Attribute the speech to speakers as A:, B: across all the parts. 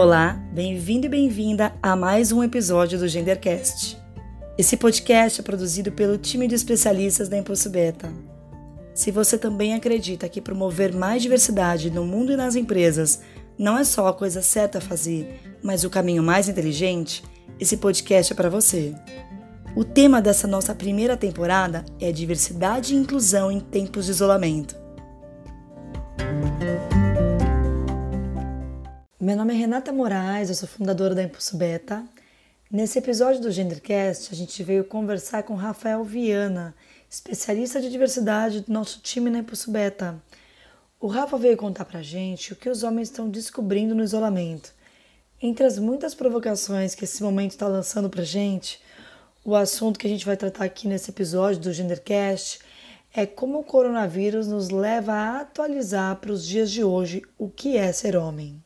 A: Olá, bem-vindo e bem-vinda a mais um episódio do Gendercast. Esse podcast é produzido pelo time de especialistas da Impulso Beta. Se você também acredita que promover mais diversidade no mundo e nas empresas não é só a coisa certa a fazer, mas o caminho mais inteligente, esse podcast é para você. O tema dessa nossa primeira temporada é diversidade e inclusão em tempos de isolamento. Meu nome é Renata Moraes, eu sou fundadora da Impulso Beta. Nesse episódio do Gendercast, a gente veio conversar com Rafael Viana, especialista de diversidade do nosso time na Impulso Beta. O Rafa veio contar pra gente o que os homens estão descobrindo no isolamento. Entre as muitas provocações que esse momento está lançando pra gente, o assunto que a gente vai tratar aqui nesse episódio do Gendercast é como o coronavírus nos leva a atualizar para os dias de hoje o que é ser homem.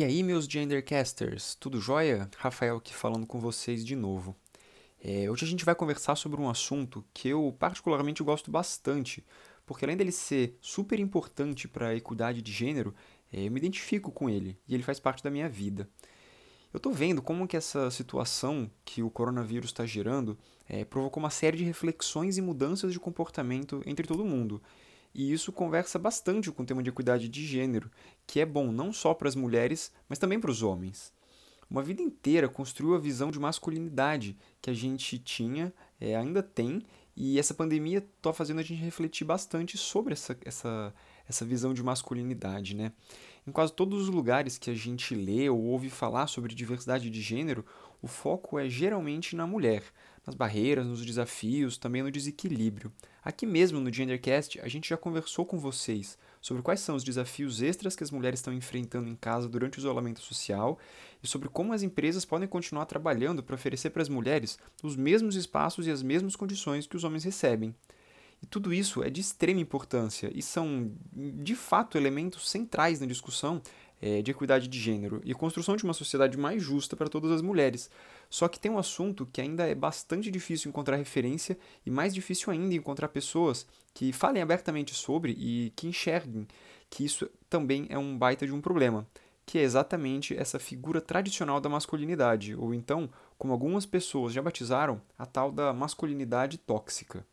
B: E aí, meus gendercasters, tudo jóia? Rafael aqui falando com vocês de novo. É, hoje a gente vai conversar sobre um assunto que eu particularmente gosto bastante, porque além dele ser super importante para a equidade de gênero, é, eu me identifico com ele e ele faz parte da minha vida. Eu estou vendo como que essa situação que o coronavírus está gerando é, provocou uma série de reflexões e mudanças de comportamento entre todo mundo. E isso conversa bastante com o tema de equidade de gênero, que é bom não só para as mulheres, mas também para os homens. Uma vida inteira construiu a visão de masculinidade que a gente tinha, é, ainda tem, e essa pandemia está fazendo a gente refletir bastante sobre essa, essa, essa visão de masculinidade, né? Em quase todos os lugares que a gente lê ou ouve falar sobre diversidade de gênero, o foco é geralmente na mulher, nas barreiras, nos desafios, também no desequilíbrio. Aqui mesmo no Gendercast, a gente já conversou com vocês sobre quais são os desafios extras que as mulheres estão enfrentando em casa durante o isolamento social e sobre como as empresas podem continuar trabalhando para oferecer para as mulheres os mesmos espaços e as mesmas condições que os homens recebem. E tudo isso é de extrema importância e são, de fato, elementos centrais na discussão é, de equidade de gênero e construção de uma sociedade mais justa para todas as mulheres. Só que tem um assunto que ainda é bastante difícil encontrar referência e mais difícil ainda encontrar pessoas que falem abertamente sobre e que enxerguem que isso também é um baita de um problema, que é exatamente essa figura tradicional da masculinidade, ou então, como algumas pessoas já batizaram, a tal da masculinidade tóxica.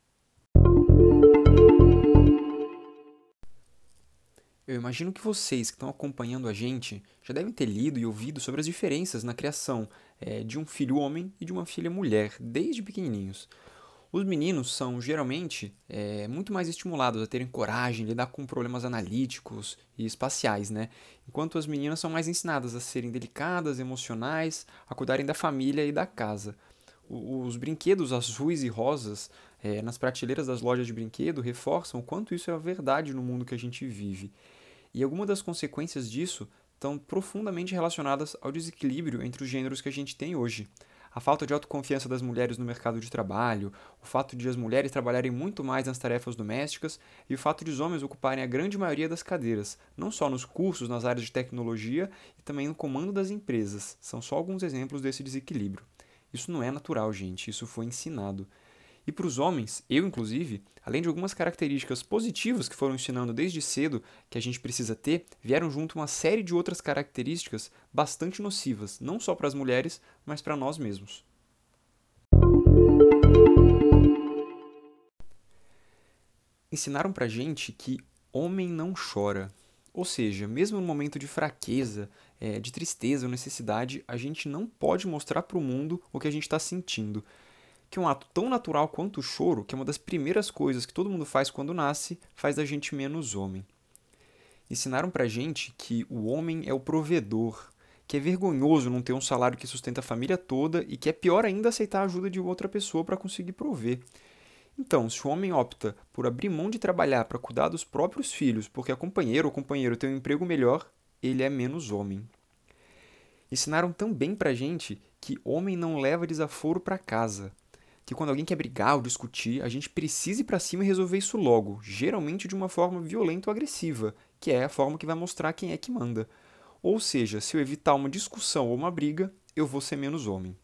B: Eu imagino que vocês que estão acompanhando a gente já devem ter lido e ouvido sobre as diferenças na criação é, de um filho homem e de uma filha mulher, desde pequenininhos. Os meninos são geralmente é, muito mais estimulados a terem coragem, lidar com problemas analíticos e espaciais, né? Enquanto as meninas são mais ensinadas a serem delicadas, emocionais, a cuidarem da família e da casa. Os brinquedos azuis e rosas é, nas prateleiras das lojas de brinquedo reforçam o quanto isso é verdade no mundo que a gente vive. E algumas das consequências disso estão profundamente relacionadas ao desequilíbrio entre os gêneros que a gente tem hoje. A falta de autoconfiança das mulheres no mercado de trabalho, o fato de as mulheres trabalharem muito mais nas tarefas domésticas e o fato de os homens ocuparem a grande maioria das cadeiras, não só nos cursos nas áreas de tecnologia e também no comando das empresas. São só alguns exemplos desse desequilíbrio. Isso não é natural, gente, isso foi ensinado. E para os homens, eu inclusive, além de algumas características positivas que foram ensinando desde cedo que a gente precisa ter, vieram junto uma série de outras características bastante nocivas, não só para as mulheres, mas para nós mesmos. Ensinaram para gente que homem não chora. Ou seja, mesmo no momento de fraqueza, é, de tristeza ou necessidade, a gente não pode mostrar para o mundo o que a gente está sentindo que um ato tão natural quanto o choro, que é uma das primeiras coisas que todo mundo faz quando nasce, faz da gente menos homem. Ensinaram pra gente que o homem é o provedor, que é vergonhoso não ter um salário que sustenta a família toda e que é pior ainda aceitar a ajuda de outra pessoa para conseguir prover. Então, se o homem opta por abrir mão de trabalhar para cuidar dos próprios filhos porque a companheira ou companheiro tem um emprego melhor, ele é menos homem. Ensinaram também pra gente que homem não leva desaforo para casa, que quando alguém quer brigar ou discutir, a gente precisa ir para cima e resolver isso logo, geralmente de uma forma violenta ou agressiva, que é a forma que vai mostrar quem é que manda. Ou seja, se eu evitar uma discussão ou uma briga, eu vou ser menos homem.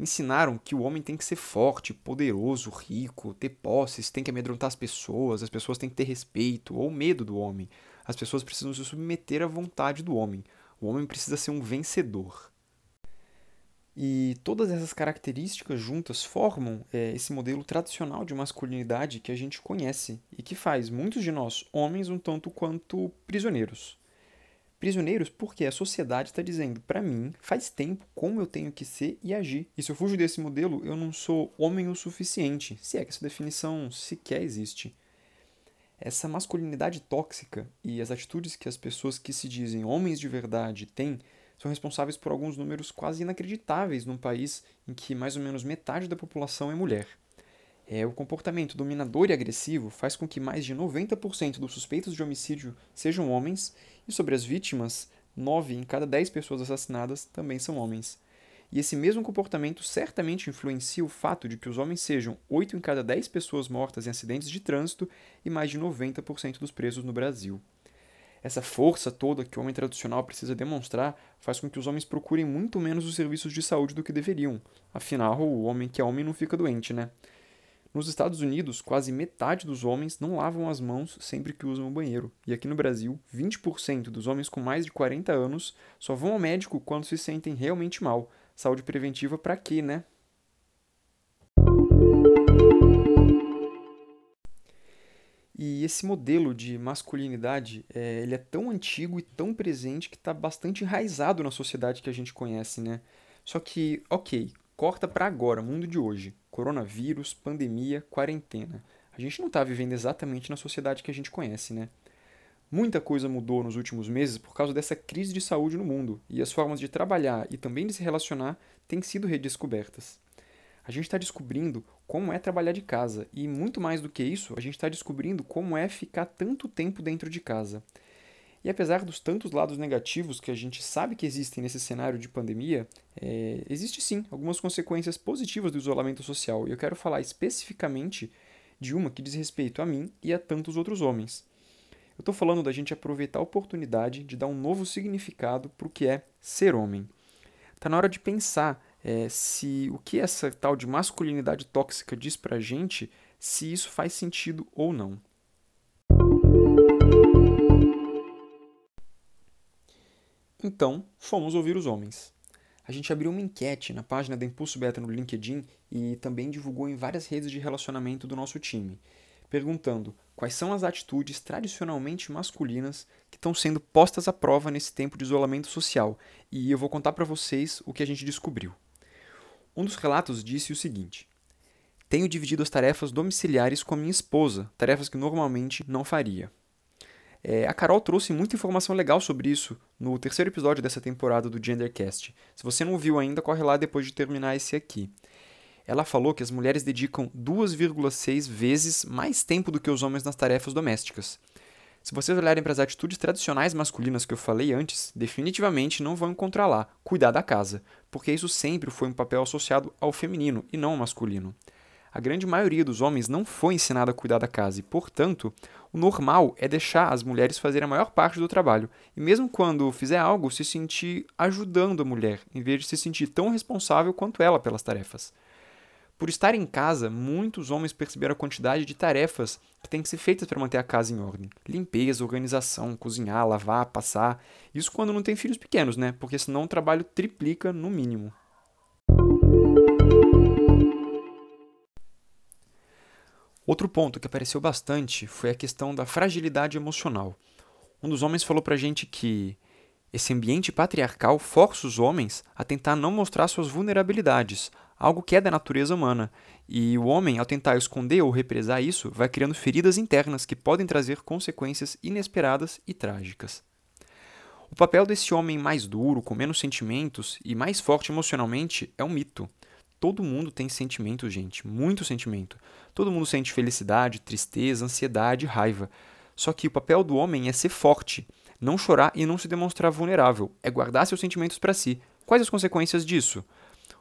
B: ensinaram que o homem tem que ser forte, poderoso, rico, ter posses, tem que amedrontar as pessoas, as pessoas têm que ter respeito ou medo do homem. As pessoas precisam se submeter à vontade do homem. O homem precisa ser um vencedor. E todas essas características juntas formam é, esse modelo tradicional de masculinidade que a gente conhece e que faz muitos de nós, homens, um tanto quanto prisioneiros. Prisioneiros porque a sociedade está dizendo para mim, faz tempo, como eu tenho que ser e agir. E se eu fujo desse modelo, eu não sou homem o suficiente, se é que essa definição sequer existe. Essa masculinidade tóxica e as atitudes que as pessoas que se dizem homens de verdade têm são responsáveis por alguns números quase inacreditáveis num país em que mais ou menos metade da população é mulher. É, o comportamento dominador e agressivo faz com que mais de 90% dos suspeitos de homicídio sejam homens, e sobre as vítimas, 9 em cada 10 pessoas assassinadas também são homens. E esse mesmo comportamento certamente influencia o fato de que os homens sejam 8 em cada 10 pessoas mortas em acidentes de trânsito e mais de 90% dos presos no Brasil. Essa força toda que o homem tradicional precisa demonstrar faz com que os homens procurem muito menos os serviços de saúde do que deveriam. Afinal, o homem que é homem não fica doente, né? Nos Estados Unidos, quase metade dos homens não lavam as mãos sempre que usam o banheiro. E aqui no Brasil, 20% dos homens com mais de 40 anos só vão ao médico quando se sentem realmente mal. Saúde preventiva para quê, né? E esse modelo de masculinidade, é, ele é tão antigo e tão presente que está bastante enraizado na sociedade que a gente conhece, né? Só que, ok, corta para agora, mundo de hoje. Coronavírus, pandemia, quarentena. A gente não está vivendo exatamente na sociedade que a gente conhece, né? Muita coisa mudou nos últimos meses por causa dessa crise de saúde no mundo, e as formas de trabalhar e também de se relacionar têm sido redescobertas a gente está descobrindo como é trabalhar de casa. E muito mais do que isso, a gente está descobrindo como é ficar tanto tempo dentro de casa. E apesar dos tantos lados negativos que a gente sabe que existem nesse cenário de pandemia, é, existe sim algumas consequências positivas do isolamento social. E eu quero falar especificamente de uma que diz respeito a mim e a tantos outros homens. Eu estou falando da gente aproveitar a oportunidade de dar um novo significado para o que é ser homem. Está na hora de pensar é, se o que essa tal de masculinidade tóxica diz pra gente, se isso faz sentido ou não. Então, fomos ouvir os homens. A gente abriu uma enquete na página da Impulso Beta no LinkedIn e também divulgou em várias redes de relacionamento do nosso time perguntando quais são as atitudes tradicionalmente masculinas que estão sendo postas à prova nesse tempo de isolamento social, e eu vou contar para vocês o que a gente descobriu. Um dos relatos disse o seguinte: Tenho dividido as tarefas domiciliares com a minha esposa, tarefas que normalmente não faria. É, a Carol trouxe muita informação legal sobre isso no terceiro episódio dessa temporada do Gendercast. Se você não viu ainda, corre lá depois de terminar esse aqui ela falou que as mulheres dedicam 2,6 vezes mais tempo do que os homens nas tarefas domésticas. Se vocês olharem para as atitudes tradicionais masculinas que eu falei antes, definitivamente não vão encontrar lá cuidar da casa, porque isso sempre foi um papel associado ao feminino e não ao masculino. A grande maioria dos homens não foi ensinada a cuidar da casa e, portanto, o normal é deixar as mulheres fazerem a maior parte do trabalho e, mesmo quando fizer algo, se sentir ajudando a mulher, em vez de se sentir tão responsável quanto ela pelas tarefas. Por estar em casa, muitos homens perceberam a quantidade de tarefas que têm que ser feitas para manter a casa em ordem. Limpeza, organização, cozinhar, lavar, passar. Isso quando não tem filhos pequenos, né? Porque senão o trabalho triplica no mínimo. Outro ponto que apareceu bastante foi a questão da fragilidade emocional. Um dos homens falou pra gente que esse ambiente patriarcal força os homens a tentar não mostrar suas vulnerabilidades, algo que é da natureza humana. E o homem, ao tentar esconder ou represar isso, vai criando feridas internas que podem trazer consequências inesperadas e trágicas. O papel desse homem mais duro, com menos sentimentos e mais forte emocionalmente é um mito. Todo mundo tem sentimento, gente, muito sentimento. Todo mundo sente felicidade, tristeza, ansiedade, raiva. Só que o papel do homem é ser forte, não chorar e não se demonstrar vulnerável, é guardar seus sentimentos para si. Quais as consequências disso?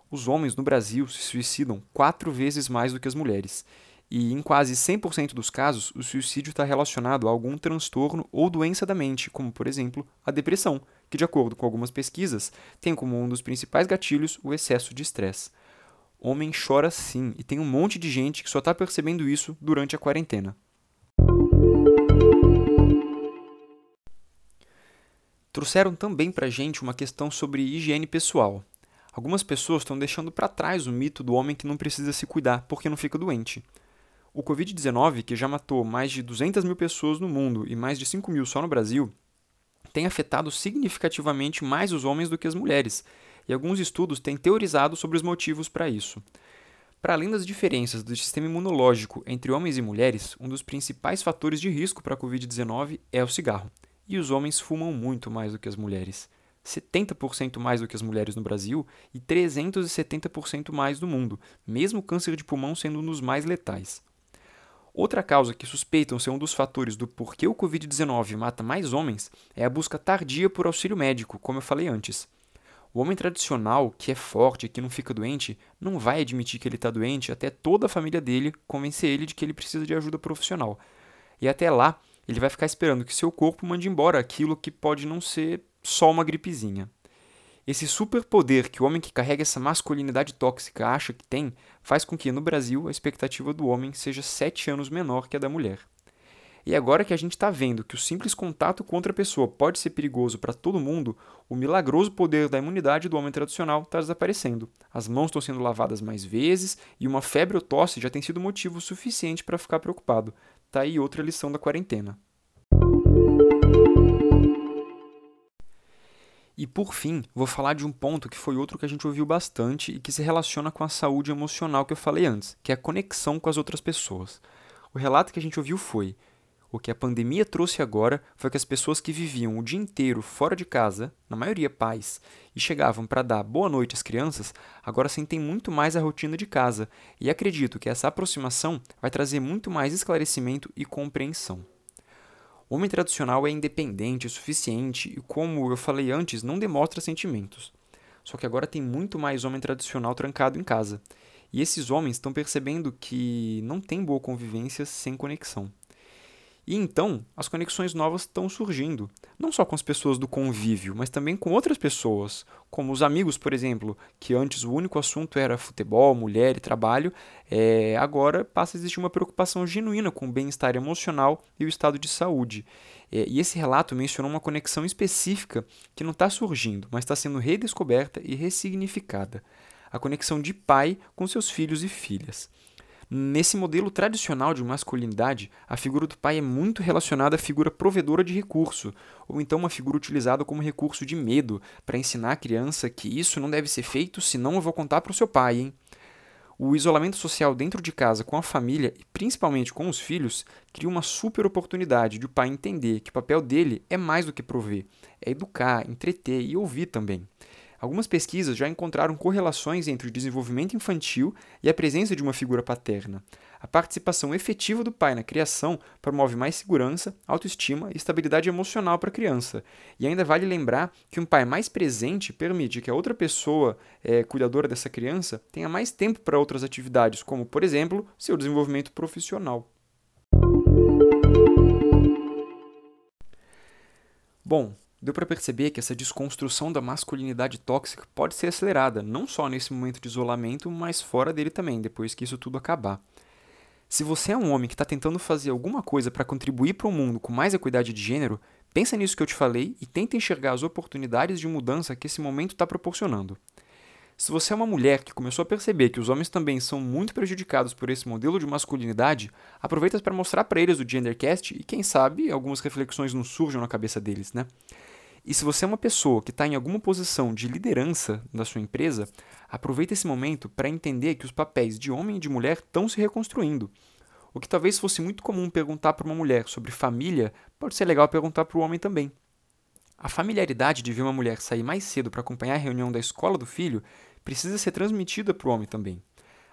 B: Os homens no Brasil se suicidam quatro vezes mais do que as mulheres. E em quase 100% dos casos, o suicídio está relacionado a algum transtorno ou doença da mente, como, por exemplo, a depressão, que, de acordo com algumas pesquisas, tem como um dos principais gatilhos o excesso de estresse. Homem chora sim, e tem um monte de gente que só está percebendo isso durante a quarentena. Trouxeram também pra gente uma questão sobre higiene pessoal. Algumas pessoas estão deixando para trás o mito do homem que não precisa se cuidar porque não fica doente. O Covid-19, que já matou mais de 200 mil pessoas no mundo e mais de 5 mil só no Brasil, tem afetado significativamente mais os homens do que as mulheres, e alguns estudos têm teorizado sobre os motivos para isso. Para além das diferenças do sistema imunológico entre homens e mulheres, um dos principais fatores de risco para a Covid-19 é o cigarro. E os homens fumam muito mais do que as mulheres. 70% mais do que as mulheres no Brasil e 370% mais no mundo, mesmo o câncer de pulmão sendo um dos mais letais. Outra causa que suspeitam ser um dos fatores do porquê o Covid-19 mata mais homens é a busca tardia por auxílio médico, como eu falei antes. O homem tradicional, que é forte, que não fica doente, não vai admitir que ele está doente até toda a família dele convencer ele de que ele precisa de ajuda profissional. E até lá, ele vai ficar esperando que seu corpo mande embora aquilo que pode não ser só uma gripezinha. Esse superpoder que o homem que carrega essa masculinidade tóxica acha que tem faz com que, no Brasil, a expectativa do homem seja sete anos menor que a da mulher. E agora que a gente está vendo que o simples contato com outra pessoa pode ser perigoso para todo mundo, o milagroso poder da imunidade do homem tradicional está desaparecendo. As mãos estão sendo lavadas mais vezes e uma febre ou tosse já tem sido motivo suficiente para ficar preocupado. Tá aí outra lição da quarentena. E por fim, vou falar de um ponto que foi outro que a gente ouviu bastante e que se relaciona com a saúde emocional que eu falei antes, que é a conexão com as outras pessoas. O relato que a gente ouviu foi: o que a pandemia trouxe agora foi que as pessoas que viviam o dia inteiro fora de casa, na maioria pais, e chegavam para dar boa noite às crianças, agora sentem muito mais a rotina de casa, e acredito que essa aproximação vai trazer muito mais esclarecimento e compreensão. O homem tradicional é independente suficiente e, como eu falei antes, não demonstra sentimentos. Só que agora tem muito mais homem tradicional trancado em casa. E esses homens estão percebendo que não tem boa convivência sem conexão. E então, as conexões novas estão surgindo, não só com as pessoas do convívio, mas também com outras pessoas, como os amigos, por exemplo, que antes o único assunto era futebol, mulher e trabalho, é, agora passa a existir uma preocupação genuína com o bem-estar emocional e o estado de saúde. É, e esse relato mencionou uma conexão específica que não está surgindo, mas está sendo redescoberta e ressignificada a conexão de pai com seus filhos e filhas. Nesse modelo tradicional de masculinidade, a figura do pai é muito relacionada à figura provedora de recurso, ou então uma figura utilizada como recurso de medo, para ensinar a criança que isso não deve ser feito, senão eu vou contar para o seu pai, hein? O isolamento social dentro de casa com a família e principalmente com os filhos cria uma super oportunidade de o pai entender que o papel dele é mais do que prover, é educar, entreter e ouvir também. Algumas pesquisas já encontraram correlações entre o desenvolvimento infantil e a presença de uma figura paterna. A participação efetiva do pai na criação promove mais segurança, autoestima e estabilidade emocional para a criança. E ainda vale lembrar que um pai mais presente permite que a outra pessoa é, cuidadora dessa criança tenha mais tempo para outras atividades, como, por exemplo, seu desenvolvimento profissional. Bom, Deu para perceber que essa desconstrução da masculinidade tóxica pode ser acelerada, não só nesse momento de isolamento, mas fora dele também, depois que isso tudo acabar. Se você é um homem que está tentando fazer alguma coisa para contribuir para o mundo com mais equidade de gênero, pensa nisso que eu te falei e tenta enxergar as oportunidades de mudança que esse momento está proporcionando. Se você é uma mulher que começou a perceber que os homens também são muito prejudicados por esse modelo de masculinidade, aproveita para mostrar para eles o Gendercast e quem sabe algumas reflexões não surjam na cabeça deles, né? E se você é uma pessoa que está em alguma posição de liderança da sua empresa, aproveita esse momento para entender que os papéis de homem e de mulher estão se reconstruindo. O que talvez fosse muito comum perguntar para uma mulher sobre família, pode ser legal perguntar para o homem também. A familiaridade de ver uma mulher sair mais cedo para acompanhar a reunião da escola do filho precisa ser transmitida para o homem também.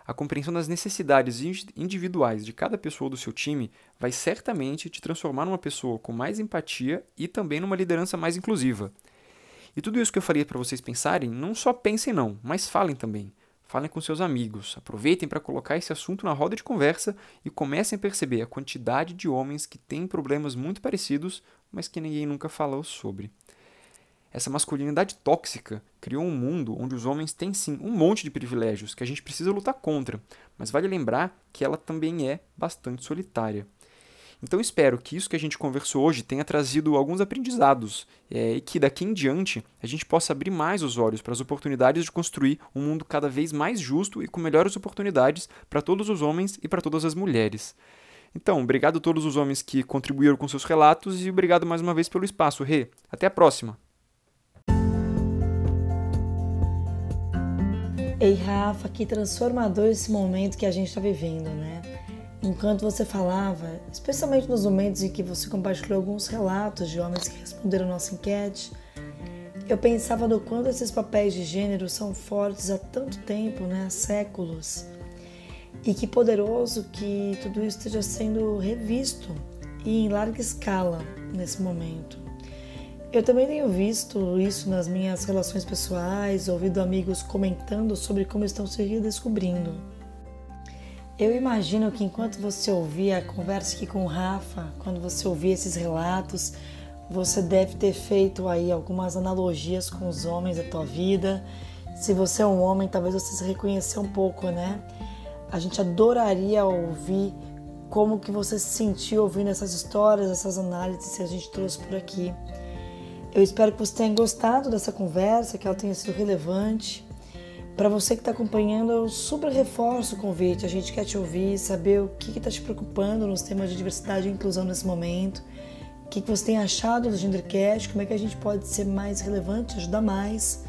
B: A compreensão das necessidades individuais de cada pessoa do seu time vai certamente te transformar numa pessoa com mais empatia e também numa liderança mais inclusiva. E tudo isso que eu falei para vocês pensarem, não só pensem não, mas falem também. Falem com seus amigos, aproveitem para colocar esse assunto na roda de conversa e comecem a perceber a quantidade de homens que têm problemas muito parecidos, mas que ninguém nunca falou sobre. Essa masculinidade tóxica criou um mundo onde os homens têm sim um monte de privilégios que a gente precisa lutar contra, mas vale lembrar que ela também é bastante solitária. Então espero que isso que a gente conversou hoje tenha trazido alguns aprendizados é, e que daqui em diante a gente possa abrir mais os olhos para as oportunidades de construir um mundo cada vez mais justo e com melhores oportunidades para todos os homens e para todas as mulheres. Então, obrigado a todos os homens que contribuíram com seus relatos e obrigado mais uma vez pelo espaço, Rê. Até a próxima!
A: Ei, Rafa, que transformador esse momento que a gente está vivendo, né? Enquanto você falava, especialmente nos momentos em que você compartilhou alguns relatos de homens que responderam nossa enquete, eu pensava no quanto esses papéis de gênero são fortes há tanto tempo, né? há séculos. E que poderoso que tudo isso esteja sendo revisto e em larga escala nesse momento. Eu também tenho visto isso nas minhas relações pessoais, ouvido amigos comentando sobre como estão se redescobrindo. Eu imagino que enquanto você ouvia a conversa aqui com o Rafa, quando você ouvia esses relatos, você deve ter feito aí algumas analogias com os homens da tua vida. Se você é um homem, talvez você se reconheça um pouco, né? A gente adoraria ouvir como que você se sentiu ouvindo essas histórias, essas análises que a gente trouxe por aqui. Eu espero que você tenha gostado dessa conversa, que ela tenha sido relevante. Para você que está acompanhando, eu super reforço o convite. A gente quer te ouvir, saber o que está te preocupando nos temas de diversidade e inclusão nesse momento. O que, que você tem achado do Gendercast, como é que a gente pode ser mais relevante, ajudar mais.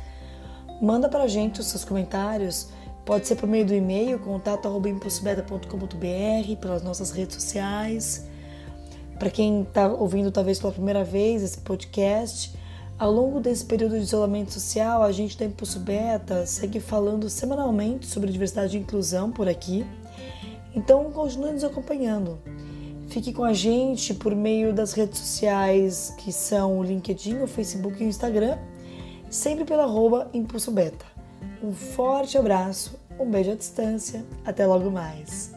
A: Manda para a gente os seus comentários. Pode ser por meio do e-mail, contato.impulsobeta.com.br, pelas nossas redes sociais. Para quem está ouvindo talvez pela primeira vez esse podcast, ao longo desse período de isolamento social, a gente da Impulso Beta segue falando semanalmente sobre diversidade e inclusão por aqui. Então, continue nos acompanhando. Fique com a gente por meio das redes sociais que são o LinkedIn, o Facebook e o Instagram, sempre pela arroba Impulso Beta. Um forte abraço, um beijo à distância, até logo mais.